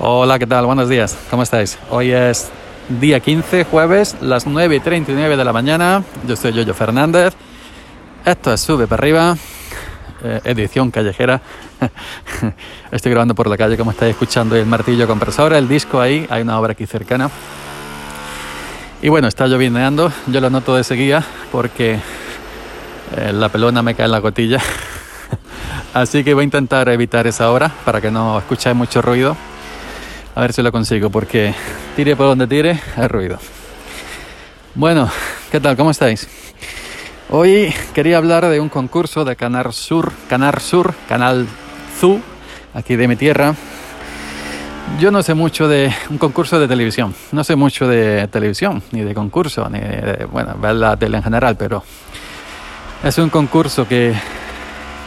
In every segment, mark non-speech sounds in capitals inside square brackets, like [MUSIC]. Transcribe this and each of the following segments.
Hola, ¿qué tal? Buenos días, ¿cómo estáis? Hoy es día 15, jueves, las 9 y 39 de la mañana. Yo soy Yoyo Fernández. Esto es Sube para arriba, eh, edición callejera. [LAUGHS] Estoy grabando por la calle, como estáis escuchando, el martillo compresor, el disco ahí, hay una obra aquí cercana. Y bueno, está llovineando, yo lo noto de seguida porque eh, la pelona me cae en la cotilla. [LAUGHS] Así que voy a intentar evitar esa hora para que no escuchéis mucho ruido. A ver si lo consigo, porque tire por donde tire, hay ruido. Bueno, ¿qué tal? ¿Cómo estáis? Hoy quería hablar de un concurso de Canal Sur, Canal Sur, Canal Zu, aquí de mi tierra. Yo no sé mucho de un concurso de televisión, no sé mucho de televisión, ni de concurso, ni de, bueno, ver la tele en general, pero es un concurso que,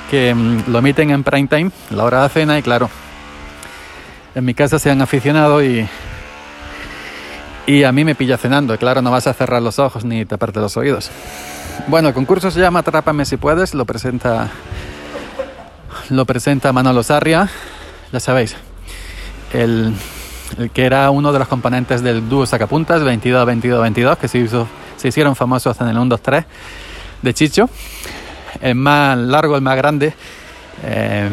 que mm, lo emiten en prime time, la hora de cena, y claro, en mi casa se han aficionado y, y a mí me pilla cenando. Claro, no vas a cerrar los ojos ni taparte los oídos. Bueno, el concurso se llama Atrápame si puedes, lo presenta, lo presenta Manolo Sarria, ya sabéis, el, el que era uno de los componentes del dúo Sacapuntas 22-22-22, que se, se hicieron famosos en el 1-2-3 de Chicho. El más largo, el más grande. Eh,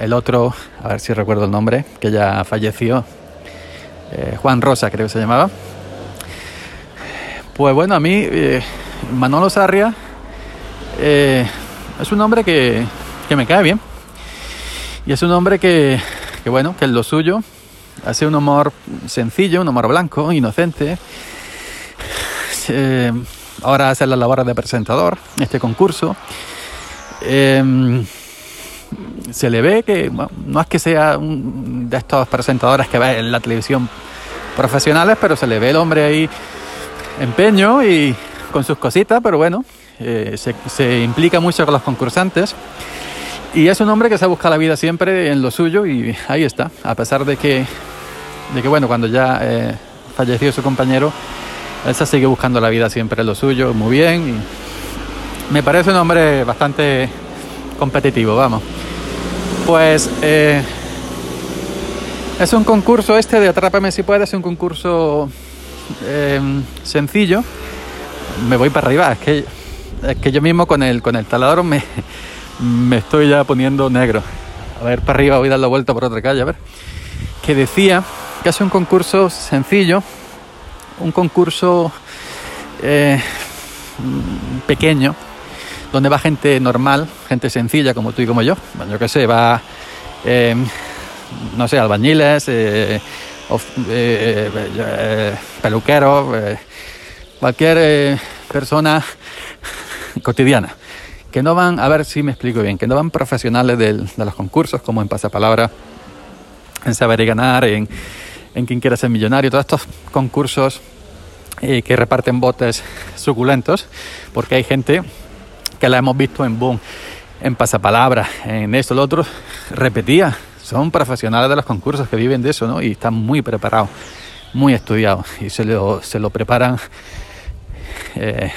el otro, a ver si recuerdo el nombre, que ya falleció, eh, Juan Rosa creo que se llamaba. Pues bueno, a mí eh, Manolo Sarria eh, es un hombre que, que, me cae bien. Y es un hombre que, que, bueno, que es lo suyo hace un humor sencillo, un humor blanco, inocente. ahora hace la labor de presentador, este concurso se le ve que bueno, no es que sea un de estos presentadores que ve en la televisión profesionales, pero se le ve el hombre ahí empeño y con sus cositas, pero bueno, eh, se, se, implica mucho con los concursantes. Y es un hombre que se busca la vida siempre en lo suyo y ahí está, a pesar de que, de que bueno, cuando ya eh, falleció su compañero, él se sigue buscando la vida siempre en lo suyo, muy bien. Y me parece un hombre bastante competitivo, vamos. Pues eh, es un concurso este de Atrápame si puedes, es un concurso eh, sencillo. Me voy para arriba, es que, es que yo mismo con el, con el taladro me, me estoy ya poniendo negro. A ver, para arriba voy a dar la vuelta por otra calle, a ver. Que decía que es un concurso sencillo, un concurso eh, pequeño, donde va gente normal, gente sencilla como tú y como yo. Bueno, yo qué sé, va, eh, no sé, albañiles, eh, eh, peluqueros, cualquier persona cotidiana. Que no van, a ver si me explico bien, que no van profesionales de los concursos como en Pasapalabra, en Saber y Ganar, en, en Quien Quiera Ser Millonario, todos estos concursos que reparten botes suculentos, porque hay gente que la hemos visto en Boom, en Pasapalabra, en esto, lo otro, repetía. Son profesionales de los concursos que viven de eso, ¿no? Y están muy preparados, muy estudiados. Y se lo, se lo preparan eh,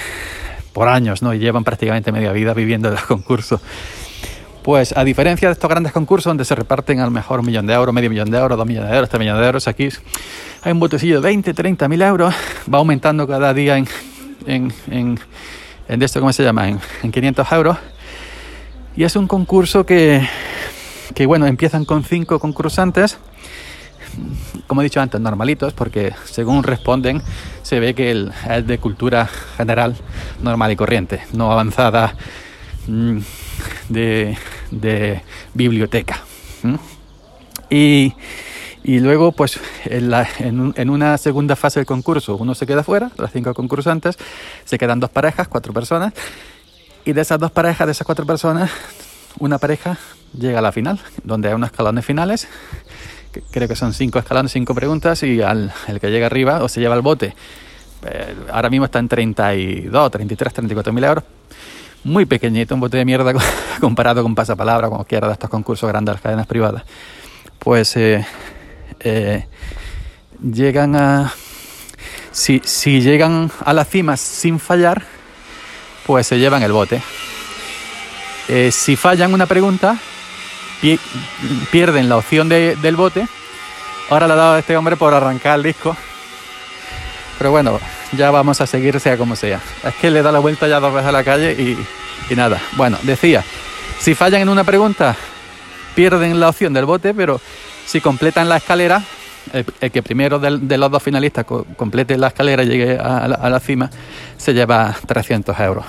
por años, ¿no? Y llevan prácticamente media vida viviendo de los concursos. Pues a diferencia de estos grandes concursos donde se reparten al mejor un millón de euros, medio millón de euros, dos millones de euros, tres millones de euros, aquí hay un botecillo de 20, 30 mil euros, va aumentando cada día en, en, en de esto, ¿cómo se llama? En, en 500 euros. Y es un concurso que, que, bueno, empiezan con cinco concursantes, como he dicho antes, normalitos, porque según responden, se ve que es de cultura general, normal y corriente, no avanzada mm, de, de biblioteca. Y y luego, pues en, la, en, en, una segunda fase del concurso, uno se queda fuera, las cinco concursantes, se quedan dos parejas, cuatro personas, y de esas dos parejas, de esas cuatro personas, una pareja llega a la final, donde hay unos escalones finales, que creo que son cinco escalones, cinco preguntas, y al el que llega arriba o se lleva el bote. Eh, ahora mismo está en 32, 33, 34 mil euros. Muy pequeñito, un bote de mierda [LAUGHS] comparado con pasapalabra, como quiera de estos concursos grandes de las cadenas privadas. Pues eh, eh, llegan a... Si, si llegan a la cima sin fallar, pues se llevan el bote. Eh, si fallan una pregunta, pi pierden la opción de, del bote Ahora le ha dado a este hombre por arrancar el disco. Pero bueno, ya vamos a seguir sea como sea. Es que le da la vuelta ya dos veces a la calle y, y nada. Bueno, decía, si fallan en una pregunta, pierden la opción del bote, pero si completan la escalera, el, que primero de, los dos finalistas complete la escalera y llegue a, la, cima, se lleva 300 euros.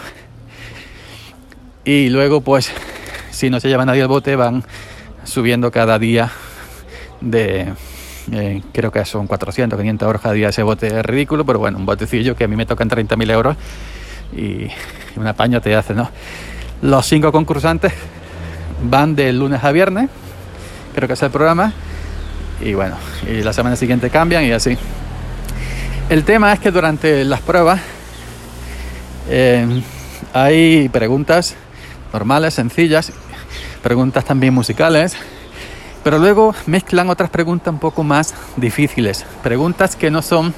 Y luego, pues, si no se lleva nadie el bote, van subiendo cada día de, eh, creo que son 400, 500 euros cada día ese bote es ridículo, pero bueno, un botecillo que a mí me tocan 30.000 euros y un apaño te hace, ¿no? Los cinco concursantes van de lunes a viernes, creo que es el programa, y bueno, y la semana siguiente cambian y así. El tema es que durante las pruebas eh, hay preguntas normales, sencillas, preguntas también musicales, pero luego mezclan otras preguntas un poco más difíciles, preguntas que no son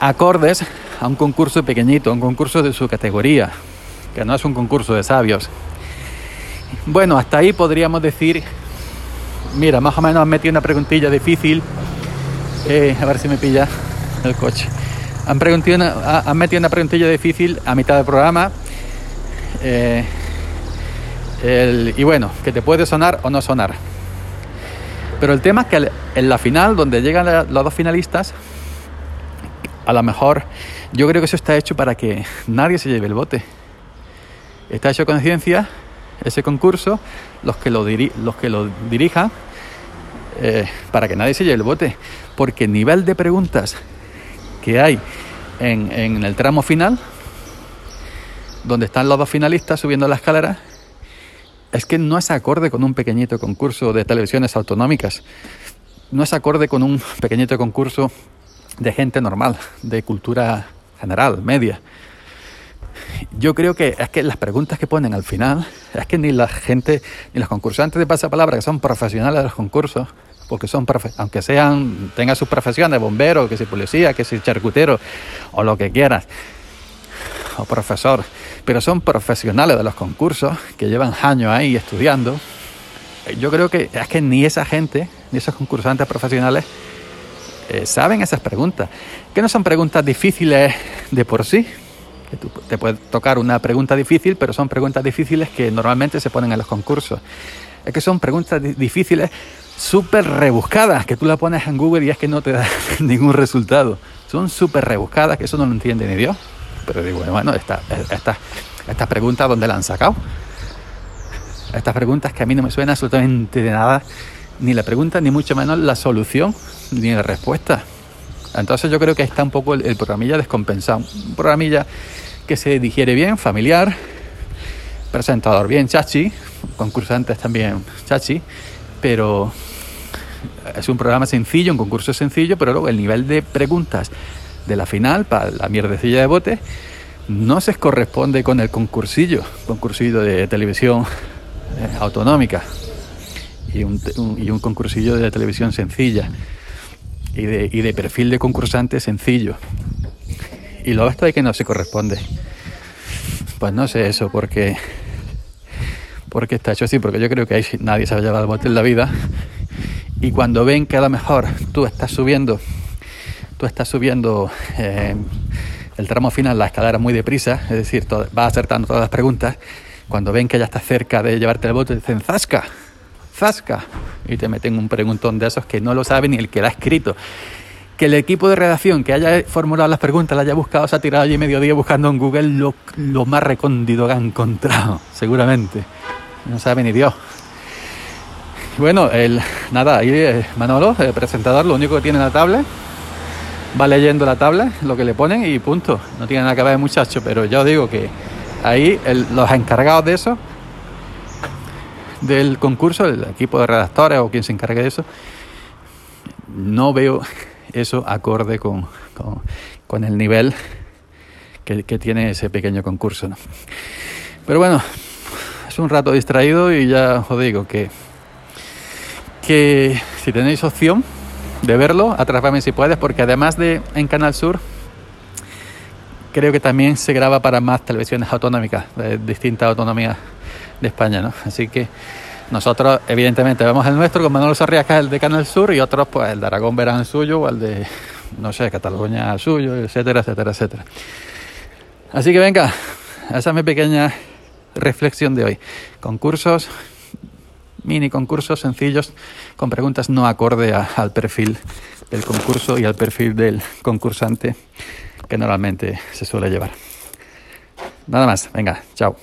acordes a un concurso pequeñito, a un concurso de su categoría, que no es un concurso de sabios. Bueno, hasta ahí podríamos decir Mira, más o menos han metido una preguntilla difícil. Eh, a ver si me pilla el coche. Han, han metido una preguntilla difícil a mitad del programa. Eh, y bueno, que te puede sonar o no sonar. Pero el tema es que en la final, donde llegan los dos finalistas, a lo mejor yo creo que eso está hecho para que nadie se lleve el bote. Está hecho con ciencia ese concurso, los que lo, los que lo dirijan, eh, para que nadie se lleve el bote. Porque el nivel de preguntas que hay en, en el tramo final, donde están los dos finalistas subiendo la escalera, es que no es acorde con un pequeñito concurso de televisiones autonómicas. No es acorde con un pequeñito concurso de gente normal, de cultura general, media yo creo que es que las preguntas que ponen al final, es que ni la gente, ni los concursantes de pasapalabra, que son profesionales de los concursos, porque son, aunque sean, tengan sus profesiones, bomberos, que si policía, que si charcutero, o lo que quieras, o profesor, pero son profesionales de los concursos, que llevan años ahí estudiando, yo creo que es que ni esa gente, ni esos concursantes profesionales, eh, saben esas preguntas, que no son preguntas difíciles de por sí, te puede tocar una pregunta difícil, pero son preguntas difíciles que normalmente se ponen en los concursos. Es que son preguntas difíciles súper rebuscadas, que tú la pones en Google y es que no te [LAUGHS] da ningún resultado. Son súper rebuscadas, que eso no lo entiende ni Dios. Pero digo, bueno, estas esta, esta preguntas, ¿dónde la han sacado? Estas preguntas que a mí no me suena absolutamente de nada, ni la pregunta, ni mucho menos la solución, ni la respuesta. Entonces yo creo que está un poco el, el programilla descompensado. Un programilla que se digiere bien, familiar, presentador bien chachi, concursantes también chachi, pero es un programa sencillo, un concurso sencillo, pero luego el nivel de preguntas de la final para la mierdecilla de bote no se corresponde con el concursillo, concursillo de televisión eh, autonómica y un, y un concursillo de televisión sencilla y de, y de perfil de concursante sencillo. Y lo esto de que no se corresponde. Pues no sé eso, porque porque está hecho así, porque yo creo que ahí nadie se va a llevar el bote en la vida. Y cuando ven que a lo mejor tú estás subiendo, tú estás subiendo eh, el tramo final, la escalera muy deprisa, es decir, vas acertando todas las preguntas, cuando ven que ya estás cerca de llevarte el bote, dicen, ¡zasca! ¡zasca! Y te meten un preguntón de esos que no lo sabe ni el que lo ha escrito que el equipo de redacción que haya formulado las preguntas, la haya buscado, se ha tirado allí medio día buscando en Google lo, más recóndito que ha encontrado, [LAUGHS] seguramente. No sabe ni Dios. Bueno, el, nada, ahí eh, Manolo, el presentador, lo único que tiene en la tabla, va leyendo la tabla, lo que le ponen y punto. No tiene nada que ver el muchacho, pero yo digo que ahí los encargados de eso, del concurso, el equipo de redactores o quien se encargue de eso, no veo eso acorde con, con, el nivel que, tiene ese pequeño concurso. Pero bueno, es un rato distraído y ya os digo que, que si tenéis opción de verlo, atrápame si puedes, porque además de en Canal Sur, creo que también se graba para más televisiones autonómicas, de distintas autonomías de España, ¿no? Así que Nosotros, evidentemente, vemos el nuestro con Manuel Sarriaga, el de Canal Sur, y otros, pues el de Aragón verán suyo, o el de, no sé, Cataluña suyo, etcétera, etcétera, etcétera. Así que venga, esa es mi pequeña reflexión de hoy. Concursos, mini concursos sencillos, con preguntas no acorde al perfil del concurso y al perfil del concursante que normalmente se suele llevar. Nada más, venga, chao.